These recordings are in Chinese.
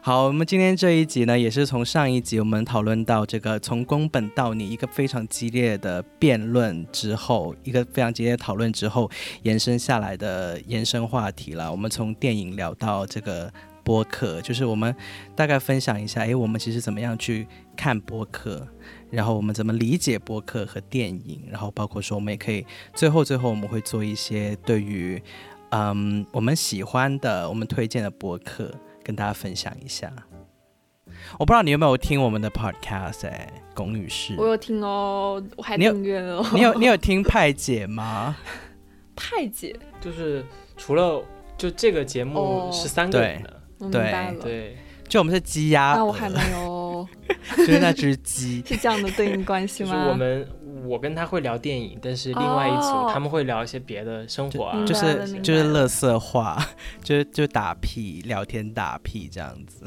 好，我们今天这一集呢，也是从上一集我们讨论到这个从宫本到你一个非常激烈的辩论之后，一个非常激烈的讨论之后延伸下来的延伸话题了。我们从电影聊到这个播客，就是我们大概分享一下，诶，我们其实怎么样去看播客。然后我们怎么理解播客和电影？然后包括说，我们也可以最后最后我们会做一些对于嗯我们喜欢的、我们推荐的播客跟大家分享一下。我不知道你有没有听我们的 podcast 哎，龚女士。我有听哦，我还订阅了。你有你有听派姐吗？派姐就是除了就这个节目是三个人的，对对。就我们是鸡鸭，那我还没有，就是那只鸡，是这样的对应关系吗？就是我们，我跟他会聊电影，但是另外一组他们会聊一些别的生活啊，就是就是乐色话，就是就打屁聊天打屁这样子。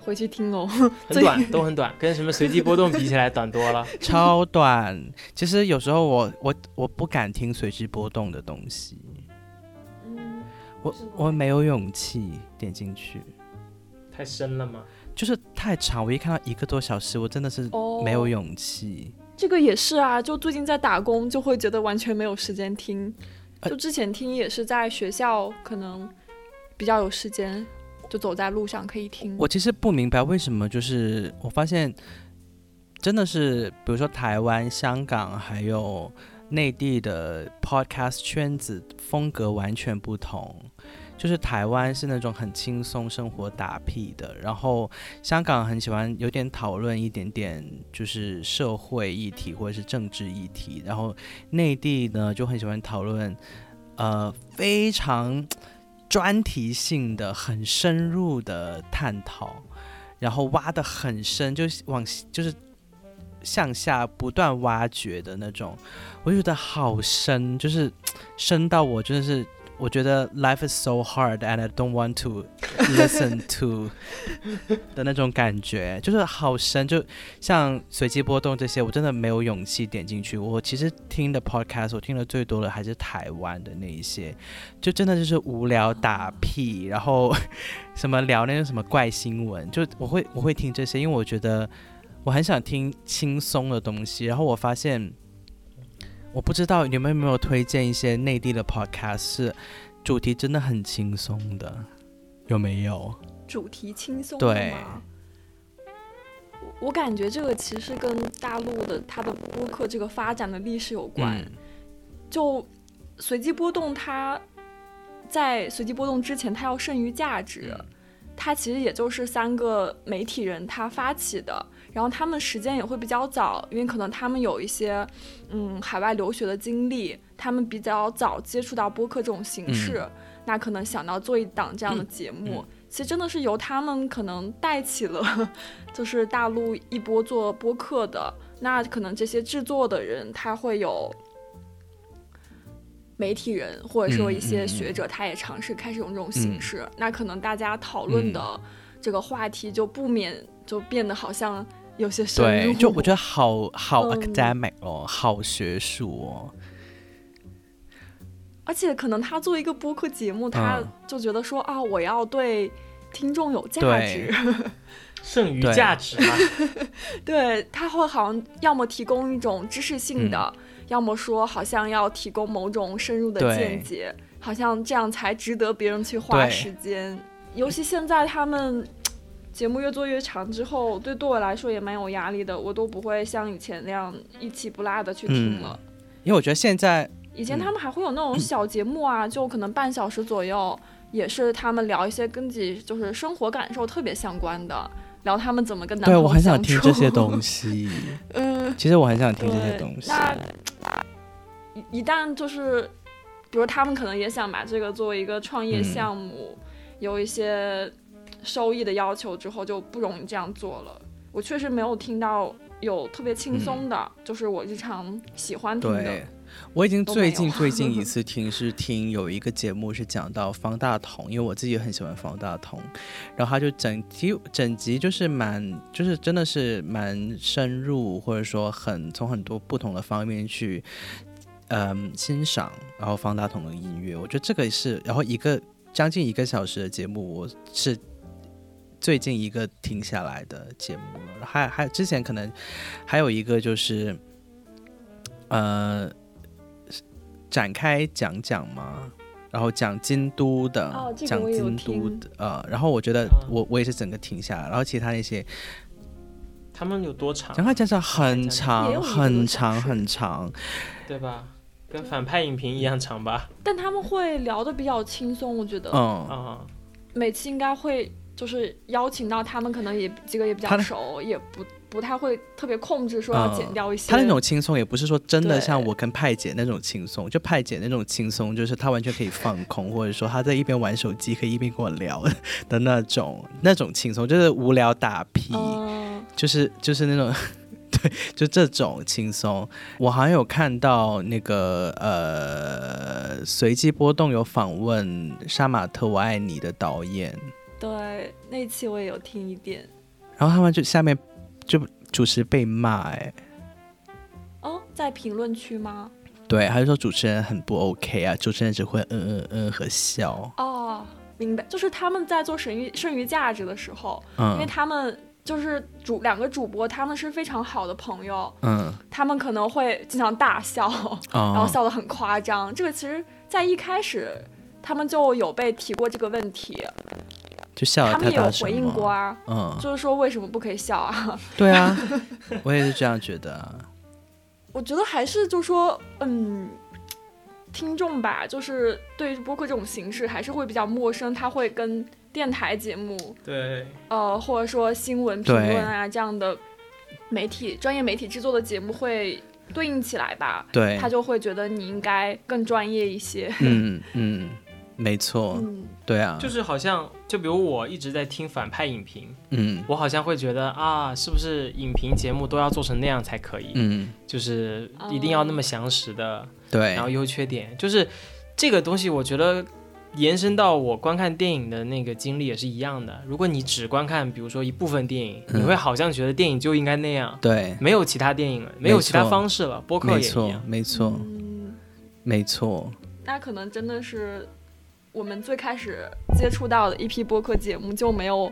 回去听哦，很短，都很短，跟什么随机波动比起来短多了，超短。其实有时候我我我不敢听随机波动的东西，嗯，我我没有勇气点进去。太深了吗？就是太长，我一看到一个多小时，我真的是没有勇气。这个也是啊，就最近在打工，就会觉得完全没有时间听。就之前听也是在学校，可能比较有时间，就走在路上可以听。我其实不明白为什么，就是我发现真的是，比如说台湾、香港还有内地的 podcast 圈子风格完全不同。就是台湾是那种很轻松生活打屁的，然后香港很喜欢有点讨论一点点就是社会议题或者是政治议题，然后内地呢就很喜欢讨论呃非常专题性的、很深入的探讨，然后挖的很深，就往就是向下不断挖掘的那种，我觉得好深，就是深到我真的是。我觉得 life is so hard and I don't want to listen to 的那种感觉，就是好深，就像随机波动这些，我真的没有勇气点进去。我其实听的 podcast，我听的最多的还是台湾的那一些，就真的就是无聊打屁，然后什么聊那种什么怪新闻，就我会我会听这些，因为我觉得我很想听轻松的东西，然后我发现。我不知道你们有没有推荐一些内地的 podcast，是主题真的很轻松的，有没有？主题轻松对。我感觉这个其实跟大陆的它的播客这个发展的历史有关。就随机波动，它在随机波动之前，它要剩余价值，它其实也就是三个媒体人他发起的。然后他们时间也会比较早，因为可能他们有一些，嗯，海外留学的经历，他们比较早接触到播客这种形式，那可能想到做一档这样的节目，其实真的是由他们可能带起了，就是大陆一波做播客的。那可能这些制作的人他会有媒体人，或者说一些学者，他也尝试开始用这种形式。那可能大家讨论的这个话题就不免就变得好像。有些深入，就我觉得好好 academic 哦，好学术哦。而且可能他作为一个播客节目，他就觉得说啊，我要对听众有价值，剩余价值嘛。对 他会好像要么提供一种知识性的，要么说好像要提供某种深入的见解，好像这样才值得别人去花时间。尤其现在他们。节目越做越长之后，对对我来说也蛮有压力的，我都不会像以前那样一气不落的去听了。因为我觉得现在，以前他们还会有那种小节目啊，就可能半小时左右，也是他们聊一些跟自己就是生活感受特别相关的，聊他们怎么跟男朋友对我很想听这些东西。嗯，其实我很想听这些东西。那一 一旦就是，比如他们可能也想把这个作为一个创业项目，有一些。收益的要求之后就不容易这样做了。我确实没有听到有特别轻松的，就是我日常喜欢听的。我已经最近最 近一次听是听有一个节目是讲到方大同，因为我自己也很喜欢方大同，然后他就整集整集就是蛮就是真的是蛮深入，或者说很从很多不同的方面去嗯欣赏，然后方大同的音乐，我觉得这个是然后一个将近一个小时的节目，我是。最近一个停下来的节目了，还还之前可能还有一个就是，呃，展开讲讲嘛，然后讲京都的，哦这个讲京都的，呃，然后我觉得啊我我也是整个停下来，然后其他那些他们有多长？讲？开讲讲很长很长很长，对吧？跟反派影评一样长吧？但他们会聊的比较轻松，我觉得、嗯，嗯，每次应该会就是邀请到他们，可能也几个也比较熟，也不不太会特别控制说要嗯剪掉一些。他那种轻松也不是说真的像我跟派姐那种轻松，就派姐那种轻松，就是她完全可以放空，或者说她在一边玩手机可以一边跟我聊的那种那种轻松，就是无聊打屁，嗯，就是就是那种。对，就这种轻松，我好像有看到那个呃，随机波动有访问杀马特我爱你的导演，对，那期我也有听一点。然后他们就下面就主持被骂，哎，哦，在评论区吗？对，他就说主持人很不 OK 啊，主持人只会嗯嗯嗯和笑，哦，明白，就是他们在做剩余剩余价值的时候，因为嗯他们就是主两个主播，他们是非常好的朋友，嗯，他们可能会经常大笑，然后哦，笑得很夸张。这个其实，在一开始他们就有被提过这个问题，就笑他得太大声们也有回应过，啊，嗯，就是说为什么不可以笑啊？对啊，我也是这样觉得。啊，我觉得还是就说，嗯，听众吧，就是对于播客这种形式还是会比较陌生，他会跟电台节目，对，呃，或者说新闻评论啊这样的媒体专业媒体制作的节目会对应起来吧，对，他就会觉得你应该更专业一些。嗯嗯，没错，嗯，对啊，就是好像，就比如我一直在听反派影评，嗯。我好像会觉得啊，是不是影评节目都要做成那样才可以？嗯，就是一定要那么详实的，对。然后，优缺点，就是这个东西，我觉得延伸到我观看电影的那个经历也是一样的。如果你只观看，比如说一部分电影，嗯。你会好像觉得电影就应该那样，对，没有其他电影了，没有其他方式了，播客也一样。没错嗯，没错，那可能真的是我们最开始接触到的一批播客节目就没有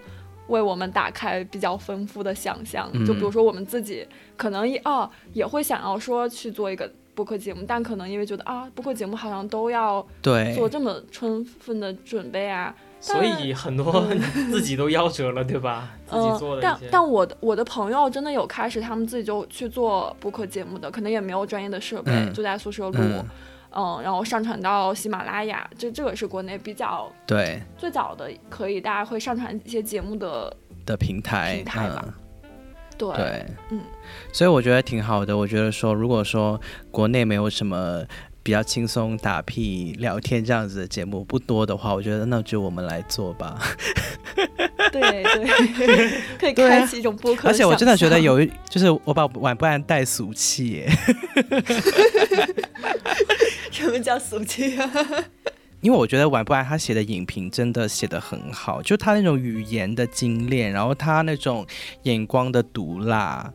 为我们打开比较丰富的想象。嗯就比如说我们自己可能也哦也会想要说去做一个播客节目，但可能因为觉得啊播客节目好像都要对，做这么充分的准备啊，所以很多自己都夭折了，对吧？自己嗯做，的。但但我的我的朋友真的有开始他们自己就去做播客节目的，可能也没有专业的设备，嗯就在宿舍录。嗯，嗯，然后上传到喜马拉雅，这这个是国内比较对最早的可以大家会上传一些节目的，的平台，平台吧嗯对，对，嗯，所以我觉得挺好的。我觉得说，如果说国内没有什么比较轻松打屁聊天这样子的节目不多的话，我觉得那就我们来做吧。对对，可以开启一种播客。而且我真的觉得，有一，就是我把晚不安带俗气耶 什么叫俗气啊？因为我觉得晚不然他写的影评真的写得很好，就他那种语言的精炼，然后他那种眼光的毒辣，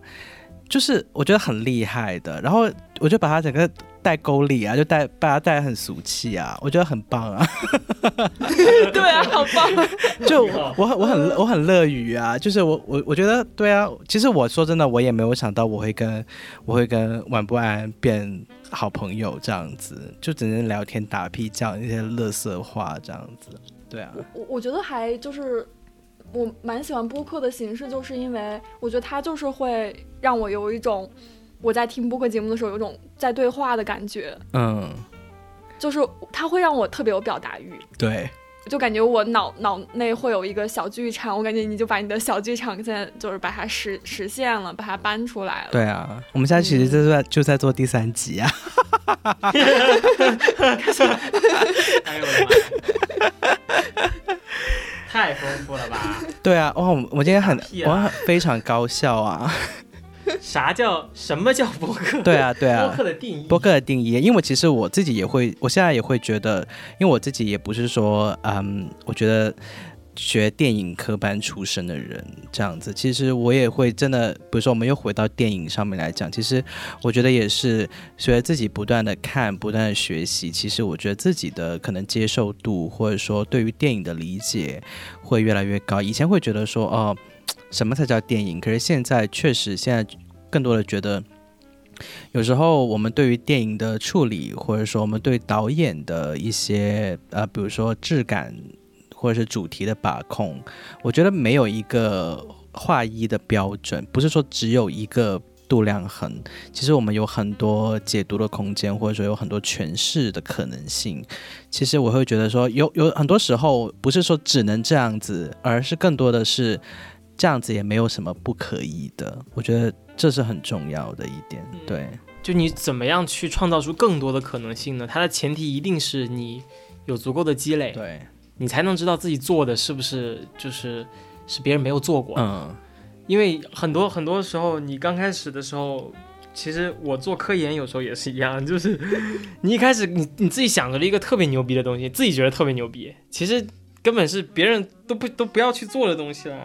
就是我觉得很厉害的。然后我就把他整个带沟里啊，就带把他带的很俗气啊，我觉得很棒啊。对啊，好棒！就我很我很我很乐于啊，就是我我我觉得对啊，其实我说真的，我也没有想到我会跟我会跟晚不安变好朋友这样子，就只能聊天打屁讲一些乐色话这样子，对啊，我我觉得还就是我蛮喜欢播客的形式，就是因为我觉得它就是会让我有一种我在听播客节目的时候有一种在对话的感觉，嗯，就是它会让我特别有表达欲。对，就感觉我脑脑内会有一个小剧场，我感觉你就把你的小剧场现在就是把它实实现了，把它搬出来了。对啊，我们现在其实就是在、就在做第三集啊 哎呦我的妈呀！太丰富了吧？对啊，哇，我我今天很我很非常高效啊，啥叫什么叫播客？对啊，对啊，播客的定义，播客的定义，因为其实我自己也会，我现在也会觉得，因为我自己也不是说，嗯，我觉得学电影科班出身的人这样子，其实我也会真的，比如说我们又回到电影上面来讲，其实我觉得也是随着自己不断的看，不断的学习，其实我觉得自己的可能接受度或者说对于电影的理解会越来越高。以前会觉得说，哦，什么才叫电影？可是现在确实现在。更多的觉得，有时候我们对于电影的处理，或者说我们对导演的一些呃，比如说质感或者是主题的把控，我觉得没有一个划一的标准，不是说只有一个度量衡。其实我们有很多解读的空间，或者说有很多诠释的可能性。其实我会觉得说，有有很多时候不是说只能这样子，而是更多的是这样子也没有什么不可以的。我觉得。这是很重要的一点，对。就你怎么样去创造出更多的可能性呢？它的前提一定是你有足够的积累，对，你才能知道自己做的是不是就是是别人没有做过。嗯，因为很多很多时候，你刚开始的时候，其实我做科研有时候也是一样，就是 你一开始你你自己想着了一个特别牛逼的东西，自己觉得特别牛逼，其实根本是别人都不都不要去做的东西了。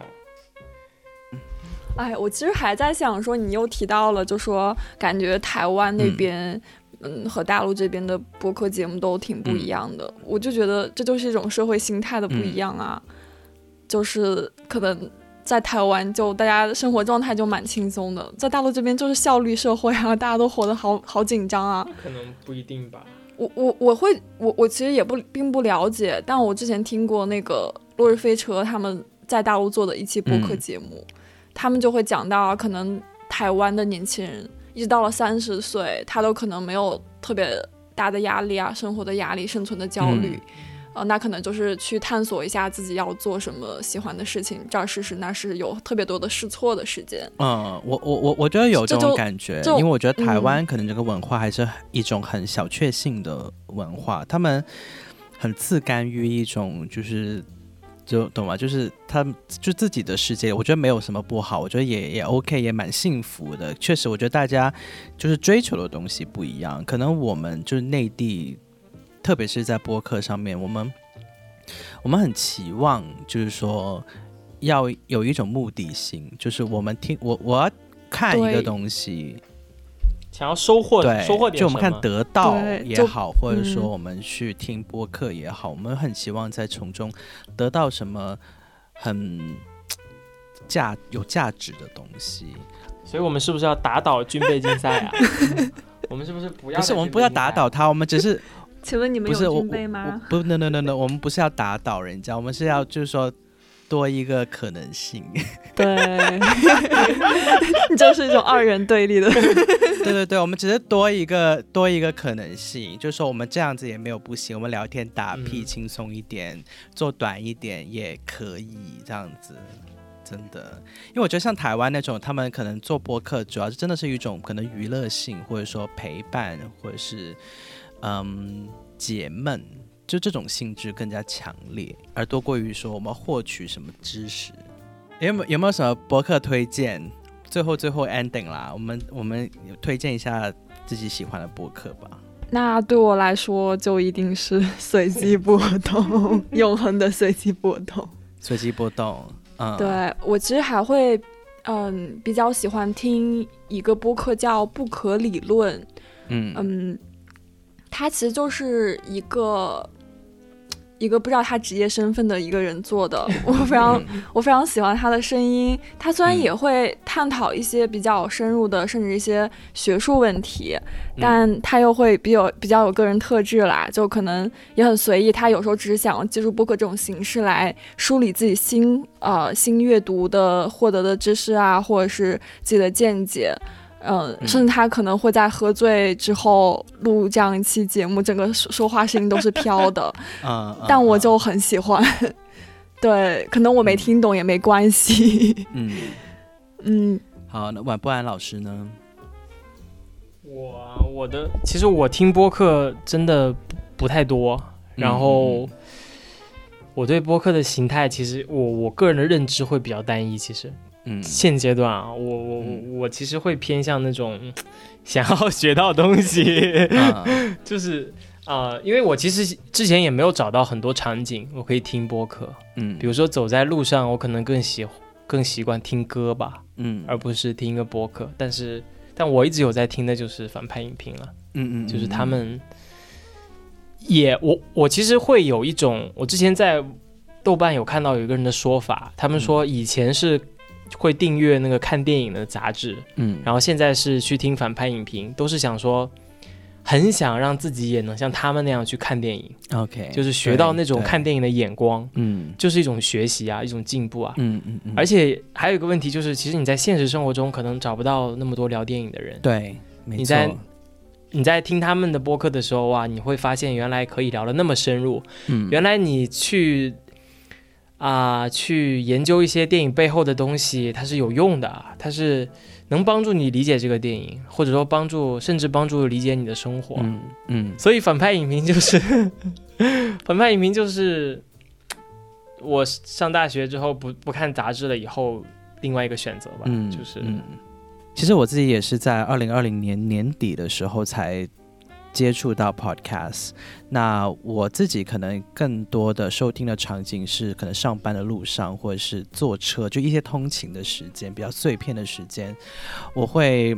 哎，我其实还在想说，你又提到了，就说感觉台湾那边，嗯，和大陆这边的播客节目都挺不一样的。我就觉得这就是一种社会心态的不一样啊。就是可能在台湾，就大家生活状态就蛮轻松的，在大陆这边就是效率社会啊，大家都活得好好紧张啊。可能不一定吧。我我我会我我其实也不并不了解，但我之前听过那个落日飞车他们在大陆做的一期播客节目。他们就会讲到，可能台湾的年轻人一直到了三十岁，他都可能没有特别大的压力啊，生活的压力、生存的焦虑，呃，那可能就是去探索一下自己要做什么喜欢的事情，这儿试试，那是有特别多的试错的时间。嗯，我我我我觉得有这种感觉，因为我觉得台湾可能这个文化还是一种很小确幸的文化，他们很自甘于一种就是。就懂吗？就是他就自己的世界，我觉得没有什么不好，我觉得也也 OK，也蛮幸福的。确实，我觉得大家就是追求的东西不一样。可能我们就是内地，特别是在播客上面，我们我们很期望，就是说要有一种目的性，就是我们听我我要看一个东西。想要收获，收获点就我们看得到也好，或者说我们去听播客也好，我们很希望在从中得到什么很 价有价值的东西。所以，我们是不是要打倒军备竞赛啊？我们是不是不要？不是，我们不要打倒他，我们只是。请问你们有军备吗？不，no no no no，我们不是要打倒人家，我们是要就是说。多一个可能性，对，这种二元对立的，对对对，我们只是多一个多一个可能性，就是说我们这样子也没有不行，我们聊天打屁轻松一点，做短一点也可以这样子，真的，因为我觉得像台湾那种，他们可能做播客，主要是真的是一种可能娱乐性，或者说陪伴，或者是嗯解闷。就这种性质更加强烈，而多过于说我们获取什么知识。有没有有没有什么博客推荐？最后最后 ending 啦，我们我们推荐一下自己喜欢的播客吧。那对我来说，就一定是随机波动，永恒的随机波动。随机波动，嗯，对我其实还会，嗯，比较喜欢听一个播客叫《不可理论》，嗯嗯，它其实就是一个。一个不知道他职业身份的一个人做的，我非常我非常喜欢他的声音。他虽然也会探讨一些比较深入的，甚至一些学术问题，但他又会比较比较有个人特质啦，就可能也很随意。他有时候只是想借助播客这种形式来梳理自己新呃新阅读的获得的知识啊，或者是自己的见解。嗯，甚至他可能会在喝醉之后录这样一期节目，整个说话声音都是飘的。嗯，但我就很喜欢。对，可能我没听懂也没关系。嗯 嗯，好，那晚不安老师呢？我我的其实我听播客真的不太多，然后我对播客的形态其实我我个人的认知会比较单一，其实。嗯，现阶段啊，我我我我其实会偏向那种 想要学到东西，就是啊，因为我其实之前也没有找到很多场景我可以听播客，嗯，比如说走在路上，我可能更喜更习惯听歌吧，嗯，而不是听一个播客。但是，但我一直有在听的就是反派影评了，嗯嗯，就是他们也我我其实会有一种，我之前在豆瓣有看到有一个人的说法，他们说以前是。会订阅那个看电影的杂志，嗯，然后现在是去听反派影评，都是想说，很想让自己也能像他们那样去看电影，OK，就是学到那种看电影的眼光，嗯，就是一种学习啊，一种进步啊，嗯嗯嗯。而且还有一个问题就是，其实你在现实生活中可能找不到那么多聊电影的人，对，你在你在听他们的播客的时候哇，你会发现原来可以聊的那么深入，嗯，原来你去。啊，去研究一些电影背后的东西，它是有用的，它是能帮助你理解这个电影，或者说帮助，甚至帮助理解你的生活。嗯嗯。所以反派影评就是 反派影评就是我上大学之后不不看杂志了以后另外一个选择吧。嗯，就是。其实我自己也是在二零二零年年底的时候才。接触到 podcast，那我自己可能更多的收听的场景是可能上班的路上，或者是坐车，就一些通勤的时间，比较碎片的时间，我会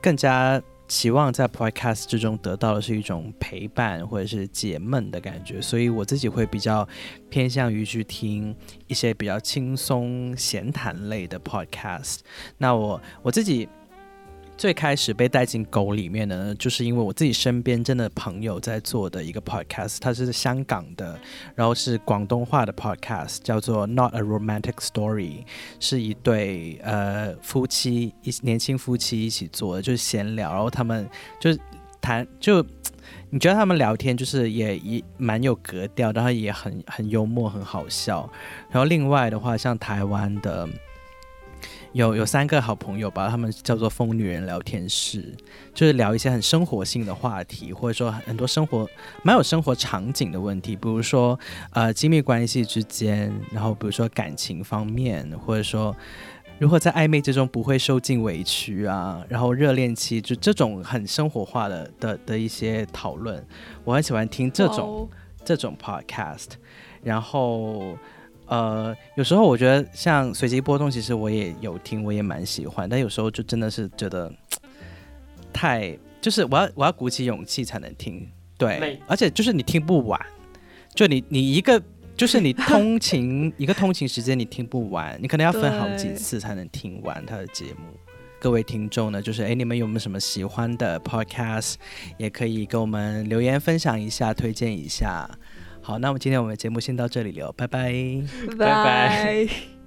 更加期望在 podcast 之中得到的是一种陪伴或者是解闷的感觉，所以我自己会比较偏向于去听一些比较轻松闲谈类的 podcast。那我我自己。最开始被带进狗里面的呢，就是因为我自己身边真的朋友在做的一个 podcast，它是香港的，然后是广东话的 podcast，叫做 Not a Romantic Story，是一对呃夫妻一年轻夫妻一起做的，就是闲聊，然后他们就谈就你觉得他们聊天就是也也蛮有格调，然后也很很幽默很好笑，然后另外的话像台湾的。有有三个好朋友吧，他们叫做疯女人聊天室，就是聊一些很生活性的话题，或者说很多生活蛮有生活场景的问题，比如说呃亲密关系之间，然后比如说感情方面，或者说如何在暧昧之中不会受尽委屈啊，然后热恋期就这种很生活化的的的一些讨论，我很喜欢听这种这种 podcast，然后。呃，有时候我觉得像随机波动，其实我也有听，我也蛮喜欢。但有时候就真的是觉得太，就是我要我要鼓起勇气才能听，对，而且就是你听不完，就你你一个就是你通勤一个通勤时间你听不完，你可能要分好几次才能听完他的节目。各位听众呢，就是哎，你们有没有什么喜欢的 podcast，也可以跟我们留言分享一下，推荐一下。好，那么今天我们的节目先到这里了，拜拜，拜拜。